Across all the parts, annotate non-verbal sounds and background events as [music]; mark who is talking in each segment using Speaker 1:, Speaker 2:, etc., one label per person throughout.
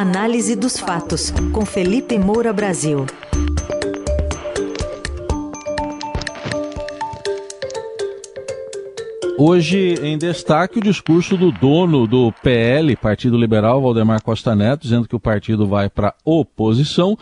Speaker 1: Análise dos fatos, com Felipe Moura Brasil.
Speaker 2: Hoje, em destaque, o discurso do dono do PL, Partido Liberal, Valdemar Costa Neto, dizendo que o partido vai para oposição,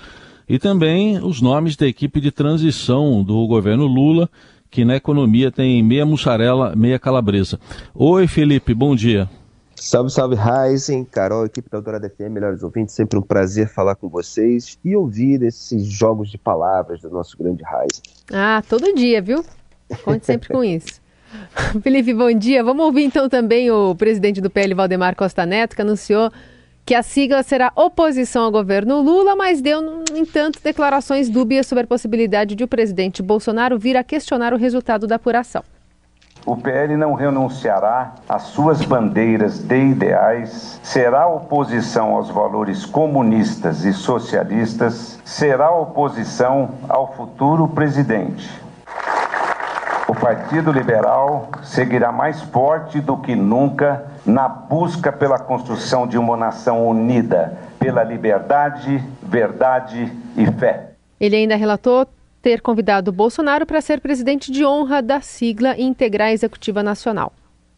Speaker 2: e também os nomes da equipe de transição do governo Lula, que na economia tem meia mussarela, meia calabresa. Oi, Felipe, bom dia.
Speaker 3: Salve, salve, Ryzen, Carol, equipe da Autora FM, melhores ouvintes, sempre um prazer falar com vocês e ouvir esses jogos de palavras do nosso grande Ryzen.
Speaker 4: Ah, todo dia, viu? Conte sempre com isso. [laughs] Felipe, bom dia. Vamos ouvir então também o presidente do PL, Valdemar Costa Neto, que anunciou que a sigla será oposição ao governo Lula, mas deu, no entanto, declarações dúbias sobre a possibilidade de o presidente Bolsonaro vir a questionar o resultado da apuração.
Speaker 5: O PL não renunciará às suas bandeiras de ideais, será oposição aos valores comunistas e socialistas, será oposição ao futuro presidente o Partido Liberal seguirá mais forte do que nunca na busca pela construção de uma nação unida pela liberdade, verdade e fé.
Speaker 4: Ele ainda relatou ter convidado Bolsonaro para ser presidente de honra da sigla e integrar a executiva nacional.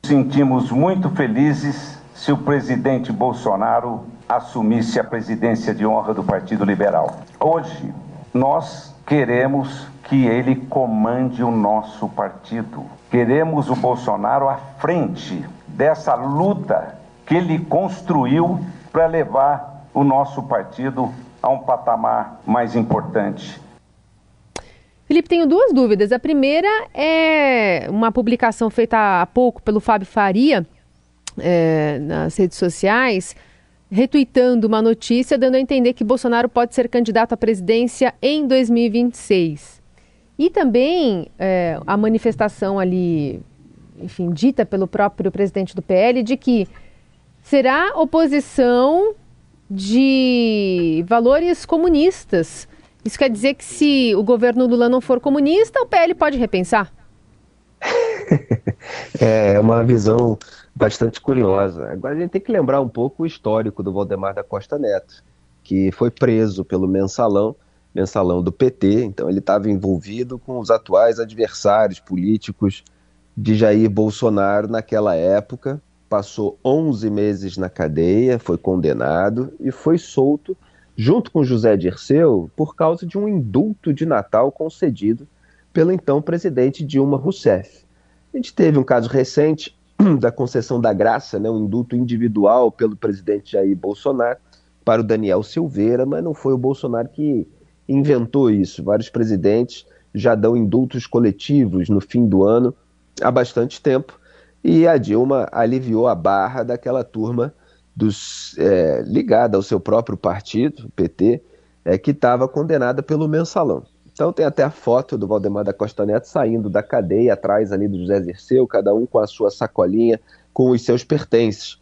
Speaker 5: Sentimos muito felizes se o presidente Bolsonaro assumisse a presidência de honra do Partido Liberal. Hoje, nós queremos que ele comande o nosso partido. Queremos o Bolsonaro à frente dessa luta que ele construiu para levar o nosso partido a um patamar mais importante.
Speaker 4: Felipe, tenho duas dúvidas. A primeira é uma publicação feita há pouco pelo Fábio Faria é, nas redes sociais, retuitando uma notícia dando a entender que Bolsonaro pode ser candidato à presidência em 2026. E também é, a manifestação ali, enfim, dita pelo próprio presidente do PL, de que será oposição de valores comunistas. Isso quer dizer que se o governo Lula não for comunista, o PL pode repensar? [laughs]
Speaker 3: é uma visão bastante curiosa. Agora a gente tem que lembrar um pouco o histórico do Valdemar da Costa Neto, que foi preso pelo mensalão mensalão do PT, então ele estava envolvido com os atuais adversários políticos de Jair Bolsonaro naquela época, passou 11 meses na cadeia, foi condenado e foi solto junto com José Dirceu por causa de um indulto de Natal concedido pelo então presidente Dilma Rousseff. A gente teve um caso recente [clears throat] da concessão da graça, né, um indulto individual pelo presidente Jair Bolsonaro para o Daniel Silveira, mas não foi o Bolsonaro que inventou isso. Vários presidentes já dão indultos coletivos no fim do ano há bastante tempo. E a Dilma aliviou a barra daquela turma dos, é, ligada ao seu próprio partido, o PT, é, que estava condenada pelo mensalão. Então tem até a foto do Valdemar da Costa Neto saindo da cadeia atrás ali do José Zirceu, cada um com a sua sacolinha com os seus pertences.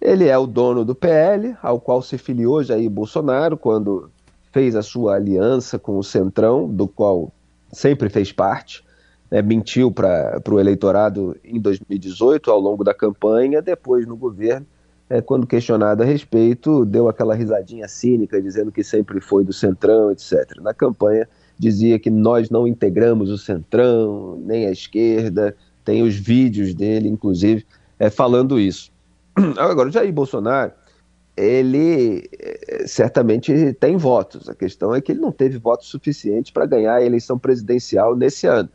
Speaker 3: Ele é o dono do PL, ao qual se filiou Jair Bolsonaro quando fez a sua aliança com o Centrão, do qual sempre fez parte, né, mentiu para o eleitorado em 2018, ao longo da campanha, depois no governo, é, quando questionado a respeito, deu aquela risadinha cínica, dizendo que sempre foi do Centrão, etc. Na campanha, dizia que nós não integramos o Centrão, nem a esquerda, tem os vídeos dele, inclusive, é, falando isso. [clears throat] Agora, o Jair Bolsonaro ele eh, certamente tem votos. A questão é que ele não teve votos suficientes para ganhar a eleição presidencial nesse ano.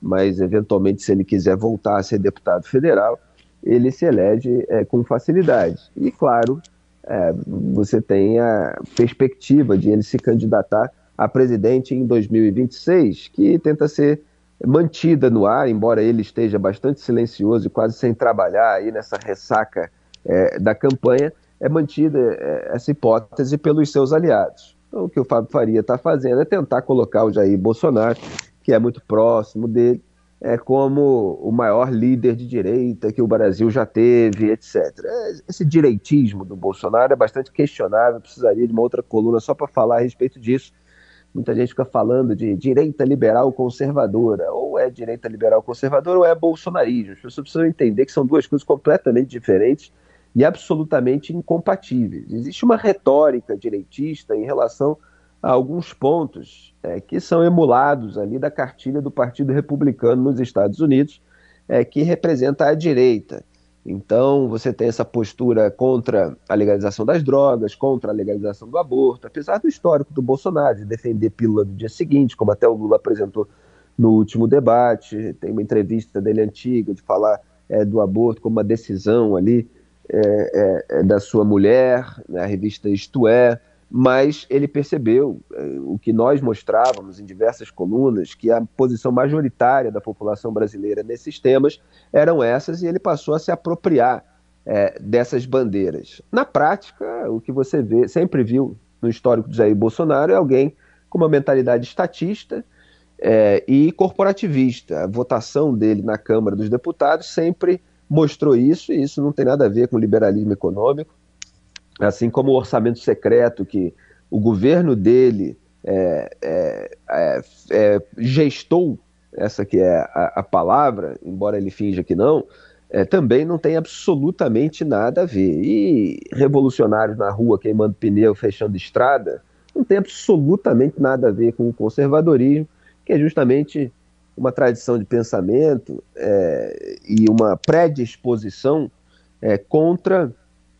Speaker 3: Mas, eventualmente, se ele quiser voltar a ser deputado federal, ele se elege é, com facilidade. E, claro, é, você tem a perspectiva de ele se candidatar a presidente em 2026, que tenta ser mantida no ar, embora ele esteja bastante silencioso e quase sem trabalhar aí nessa ressaca é, da campanha é mantida é, essa hipótese pelos seus aliados. Então, o que o Fábio Faria está fazendo é tentar colocar o Jair Bolsonaro, que é muito próximo dele, é como o maior líder de direita que o Brasil já teve, etc. É, esse direitismo do Bolsonaro é bastante questionável, precisaria de uma outra coluna só para falar a respeito disso. Muita gente fica falando de direita liberal conservadora, ou é direita liberal conservadora ou é bolsonarismo. As pessoas precisam entender que são duas coisas completamente diferentes e absolutamente incompatíveis. Existe uma retórica direitista em relação alguns pontos é, que são emulados ali da cartilha do Partido Republicano nos Estados Unidos, é, que representa a direita. Então, você tem essa postura contra a legalização das drogas, contra a legalização do aborto, apesar do histórico do Bolsonaro, de defender pílula do dia seguinte, como até o Lula apresentou no último debate. Tem uma entrevista dele antiga de falar é, do aborto como uma decisão ali é, é, é da sua mulher, na revista Isto É mas ele percebeu eh, o que nós mostrávamos em diversas colunas, que a posição majoritária da população brasileira nesses temas eram essas, e ele passou a se apropriar eh, dessas bandeiras. Na prática, o que você vê, sempre viu no histórico de Jair Bolsonaro é alguém com uma mentalidade estatista eh, e corporativista. A votação dele na Câmara dos Deputados sempre mostrou isso, e isso não tem nada a ver com liberalismo econômico assim como o orçamento secreto que o governo dele é, é, é, é, gestou, essa que é a, a, palavra, embora ele finja que não, é, também não tem absolutamente nada a ver. E revolucionários na rua queimando pneu, fechando estrada, não tem absolutamente nada a ver com o conservadorismo, que é justamente uma tradição de pensamento é, e uma predisposição contra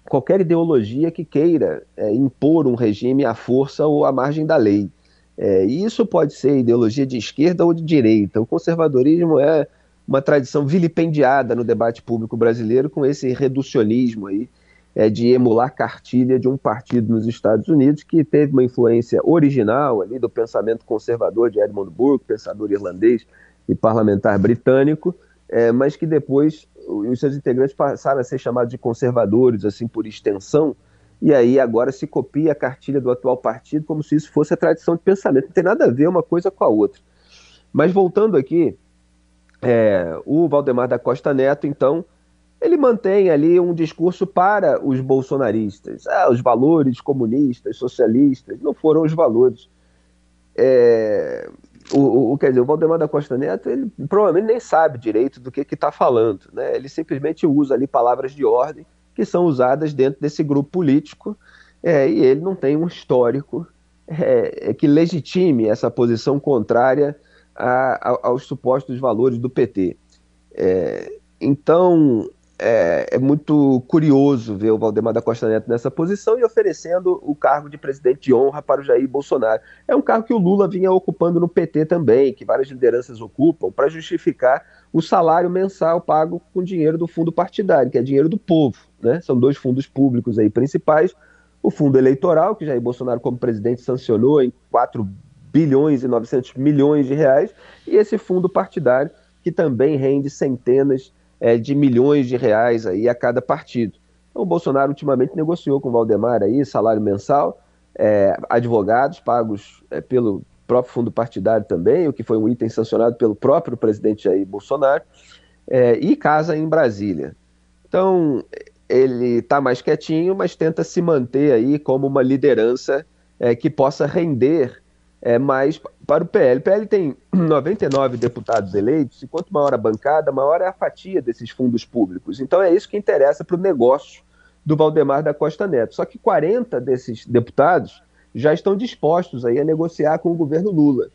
Speaker 3: qualquer ideologia que queira é, impor um regime à força ou à margem da lei. É, isso pode ser ideologia de esquerda ou de direita. O conservadorismo é uma tradição vilipendiada no debate público brasileiro com esse reducionismo aí é, de emular cartilha de um partido nos Estados Unidos que teve uma influência original ali do pensamento conservador de Edmund Burke, pensador irlandês e parlamentar britânico, é, mas que depois os seus integrantes passaram a ser chamados de conservadores, assim por extensão, e aí agora se copia a cartilha do atual partido como se isso fosse a tradição de pensamento. Não tem nada a ver uma coisa com a outra. Mas voltando aqui, é, o Valdemar da Costa Neto, então, ele mantém ali um discurso para os bolsonaristas. Ah, os valores comunistas, socialistas, não foram os valores. É, o, o, quer dizer, o Valdemar da Costa Neto, ele provavelmente nem sabe direito do que está falando. Né? Ele simplesmente usa ali palavras de ordem que são usadas dentro desse grupo político é, e ele não tem um histórico é, é que legitime essa posição contrária a, a, aos supostos valores do PT. É, então, é, é, muito curioso ver o Valdemar da Costa Neto nessa posição e oferecendo o cargo de presidente de honra para o Jair Bolsonaro. É um cargo que o Lula vinha ocupando no PT também, que várias lideranças ocupam, para justificar o salário mensal pago com dinheiro do fundo partidário, que é dinheiro do povo. Né? São dois fundos públicos aí principais. O fundo eleitoral, que Jair Bolsonaro, como presidente, sancionou em 4 bilhões e 900 milhões de reais, e esse fundo partidário, que também rende centenas é, de milhões de reais aí a cada partido. Então, o Bolsonaro ultimamente negociou com o Valdemar aí salário mensal, é, advogados pagos é, pelo próprio fundo partidário também, o que foi um item sancionado pelo próprio presidente Jair Bolsonaro, é, e casa em Brasília. Então, ele está mais quietinho, mas tenta se manter aí como uma liderança é, que possa render é, mais para o PL. O PL tem [clears throat] 99 deputados eleitos, e quanto maior a bancada, maior é a fatia desses fundos públicos. Então é isso que interessa para o negócio do Valdemar da Costa Neto. Só que 40 desses deputados já estão dispostos aí a negociar com o governo Lula.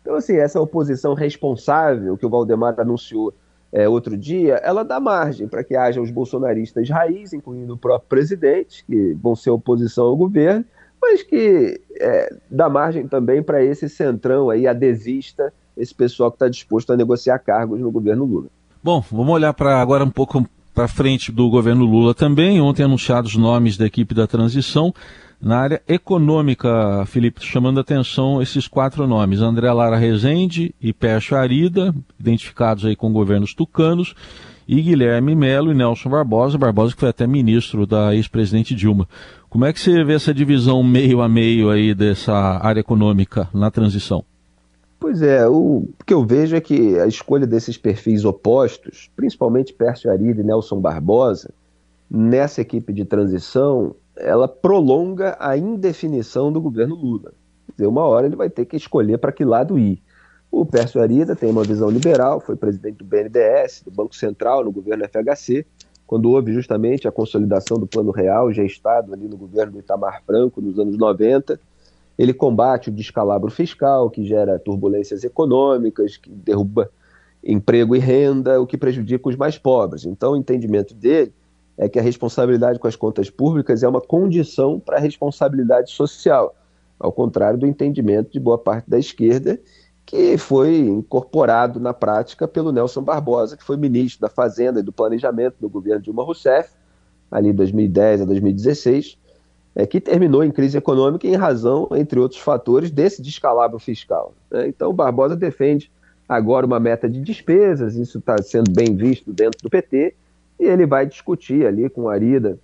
Speaker 3: Então, assim, essa oposição responsável que o Valdemar anunciou é, outro dia, ela dá margem para que haja os bolsonaristas raiz, incluindo o próprio presidente, que vão ser oposição ao governo, mas que é, dá margem também para esse centrão aí, adesista, esse pessoal que está disposto a negociar cargos no governo Lula.
Speaker 2: Bom, vamos olhar para agora um pouco para frente do governo Lula também. Ontem anunciados os nomes da equipe da transição. Na área econômica, Felipe, chamando a atenção esses quatro nomes: André Lara Rezende e Pércio Arida, identificados aí com governos tucanos, e Guilherme Melo e Nelson Barbosa, Barbosa que foi até ministro da ex-presidente Dilma. Como é que você vê essa divisão meio a meio aí dessa área econômica na transição?
Speaker 3: Pois é, o que eu vejo é que a escolha desses perfis opostos, principalmente Pércio Arida e Nelson Barbosa, nessa equipe de transição, ela prolonga a indefinição do governo Lula. Quer dizer, uma hora ele vai ter que escolher para que lado ir. O Pércio Arida tem uma visão liberal, foi presidente do BNDES, do Banco Central, no governo FHC, quando houve justamente a consolidação do Plano Real, gestado ali no governo do Itamar Franco nos anos 90. Ele combate o descalabro fiscal, que gera turbulências econômicas, que derruba emprego e renda, o que prejudica os mais pobres. Então, o entendimento dele é que a responsabilidade com as contas públicas é uma condição para a responsabilidade social, ao contrário do entendimento de boa parte da esquerda, que foi incorporado na prática pelo Nelson Barbosa, que foi ministro da Fazenda e do Planejamento do governo Dilma Rousseff, ali 2010 a 2016, é, que terminou em crise econômica em razão, entre outros fatores, desse descalabro fiscal. Né? Então, Barbosa defende agora uma meta de despesas, isso está sendo bem visto dentro do PT, e ele vai discutir ali com Arida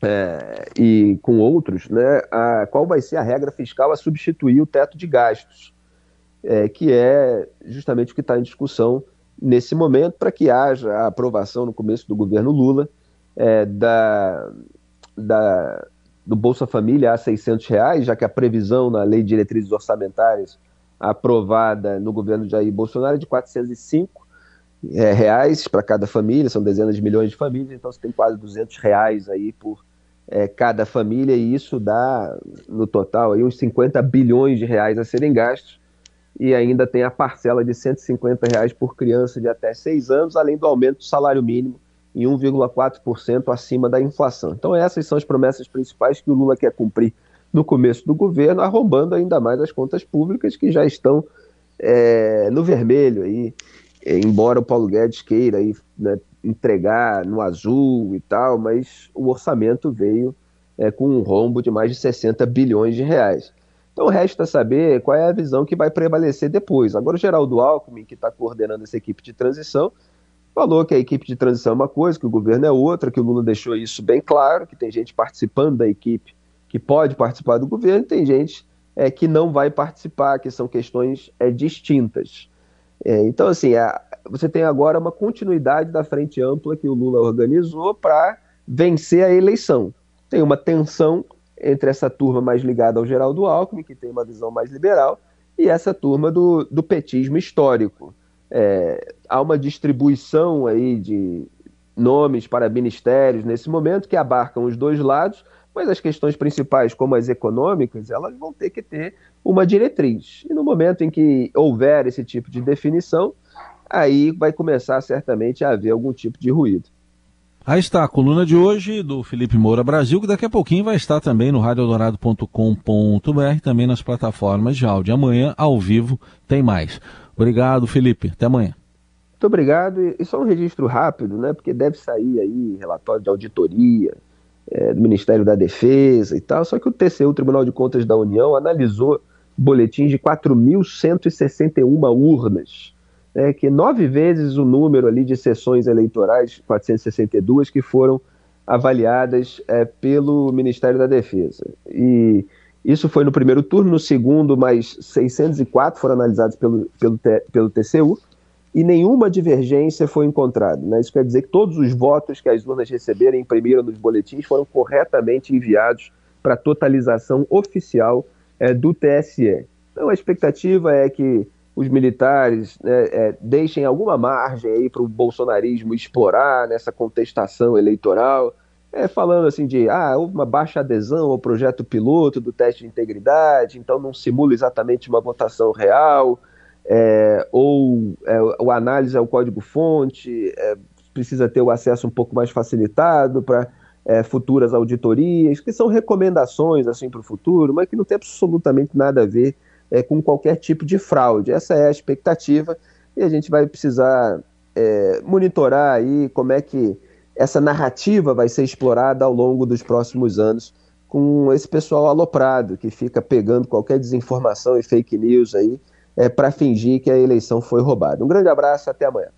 Speaker 3: é, e com outros né, a, qual vai ser a regra fiscal a substituir o teto de gastos é, que é justamente o que está em discussão nesse momento, para que haja a aprovação no começo do governo Lula é, da, da, do Bolsa Família a 600 reais, já que a previsão na Lei de Diretrizes Orçamentárias aprovada no governo Jair Bolsonaro é de 405 é, reais para cada família, são dezenas de milhões de famílias, então você tem quase 200 reais aí por é, cada família e isso dá no total aí uns 50 bilhões de reais a serem gastos e ainda tem a parcela de 150 reais por criança de até 6 anos, além do aumento do salário mínimo em 1,4% acima da inflação. Então essas são as promessas principais que o Lula quer cumprir no começo do governo, arrombando ainda mais as contas públicas que já estão é, no vermelho aí, embora o Paulo Guedes queira aí, né, entregar no azul e tal, mas o orçamento veio é, com um rombo de mais de 60 bilhões de reais. Então resta saber qual é a visão que vai prevalecer depois. Agora o Geraldo Alckmin, que está coordenando essa equipe de transição, falou que a equipe de transição é uma coisa, que o governo é outra, que o Lula deixou isso bem claro, que tem gente participando da equipe que pode participar do governo, tem gente é, que não vai participar, que são questões é, distintas. É, então, assim, a, você tem agora uma continuidade da frente ampla que o Lula organizou para vencer a eleição. Tem uma tensão entre essa turma mais ligada ao Geraldo Alckmin, que tem uma visão mais liberal, e essa turma do, do petismo histórico. É, há uma distribuição aí de nomes para ministérios nesse momento que abarcam os dois lados, mas as questões principais, como as econômicas, elas vão ter que ter uma diretriz. E no momento em que houver esse tipo de definição, aí vai começar certamente a haver algum tipo de ruído.
Speaker 2: Aí está a coluna de hoje do Felipe Moura Brasil, que daqui a pouquinho vai estar também no radiodorado.com.br, também nas plataformas de áudio. Amanhã, ao vivo, tem mais. Obrigado, Felipe. Até amanhã.
Speaker 3: Muito obrigado. E só um registro rápido, né? Porque deve sair aí relatório de auditoria é, do Ministério da Defesa e tal. Só que o TCU, o Tribunal de Contas da União, analisou boletins de 4.161 urnas né, que nove vezes o número ali de sessões eleitorais, 462, que foram avaliadas é, pelo Ministério da Defesa. E isso foi no primeiro turno, no segundo, mais 604 foram analisados pelo, pelo, pelo TCU, e nenhuma divergência foi encontrada. Né? Isso quer dizer que todos os votos que as urnas receberam e imprimiram nos boletins foram corretamente enviados para totalização oficial é, do TSE. Então a expectativa é que os militares né, é, deixem alguma margem aí para o bolsonarismo explorar nessa contestação eleitoral, é, falando assim de ah, houve uma baixa adesão ao projeto piloto do teste de integridade, então não simula exatamente uma votação real, é, ou é, o análise ao código-fonte é, precisa ter o acesso um pouco mais facilitado para é, futuras auditorias, que são recomendações assim para o futuro, mas que não tem absolutamente nada a ver é, com qualquer tipo de fraude. Essa é a expectativa e a gente vai precisar é, monitorar aí como é que essa narrativa vai ser explorada ao longo dos próximos anos com esse pessoal aloprado que fica pegando qualquer desinformação e fake news aí é, para fingir que a eleição foi roubada. Um grande abraço, até amanhã.